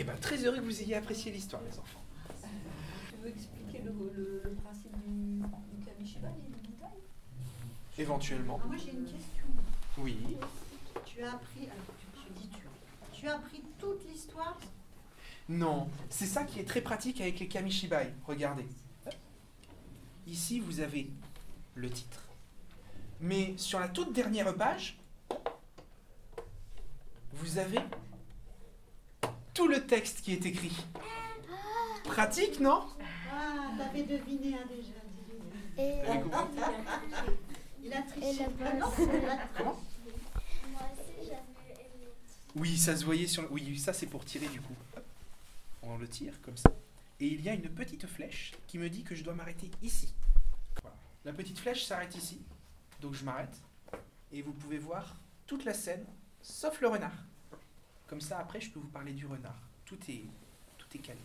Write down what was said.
Eh ben, très heureux que vous ayez apprécié l'histoire, les enfants. Tu veux expliquer le, le- le principe du, du et Éventuellement. Ah, moi j'ai une question. Oui. Tu as appris, alors tu, je dis tu, tu as appris toute l'histoire? Non, c'est ça qui est très pratique avec les kamishibai. Regardez. Ici, vous avez le titre. Mais sur la toute dernière page, vous avez tout le texte qui est écrit. Pratique, non Ah, t'avais deviné un déjà. Et, Il a triché. Ah non, il a triché. Comment Moi aussi, j'avais aimé. Oui, ça se voyait sur le... Oui, ça c'est pour tirer du coup. Hop. On le tire comme ça. Et il y a une petite flèche qui me dit que je dois m'arrêter ici. Voilà. La petite flèche s'arrête ici. Donc je m'arrête. Et vous pouvez voir toute la scène, sauf le renard. Comme ça, après, je peux vous parler du renard. Tout est, tout est calme.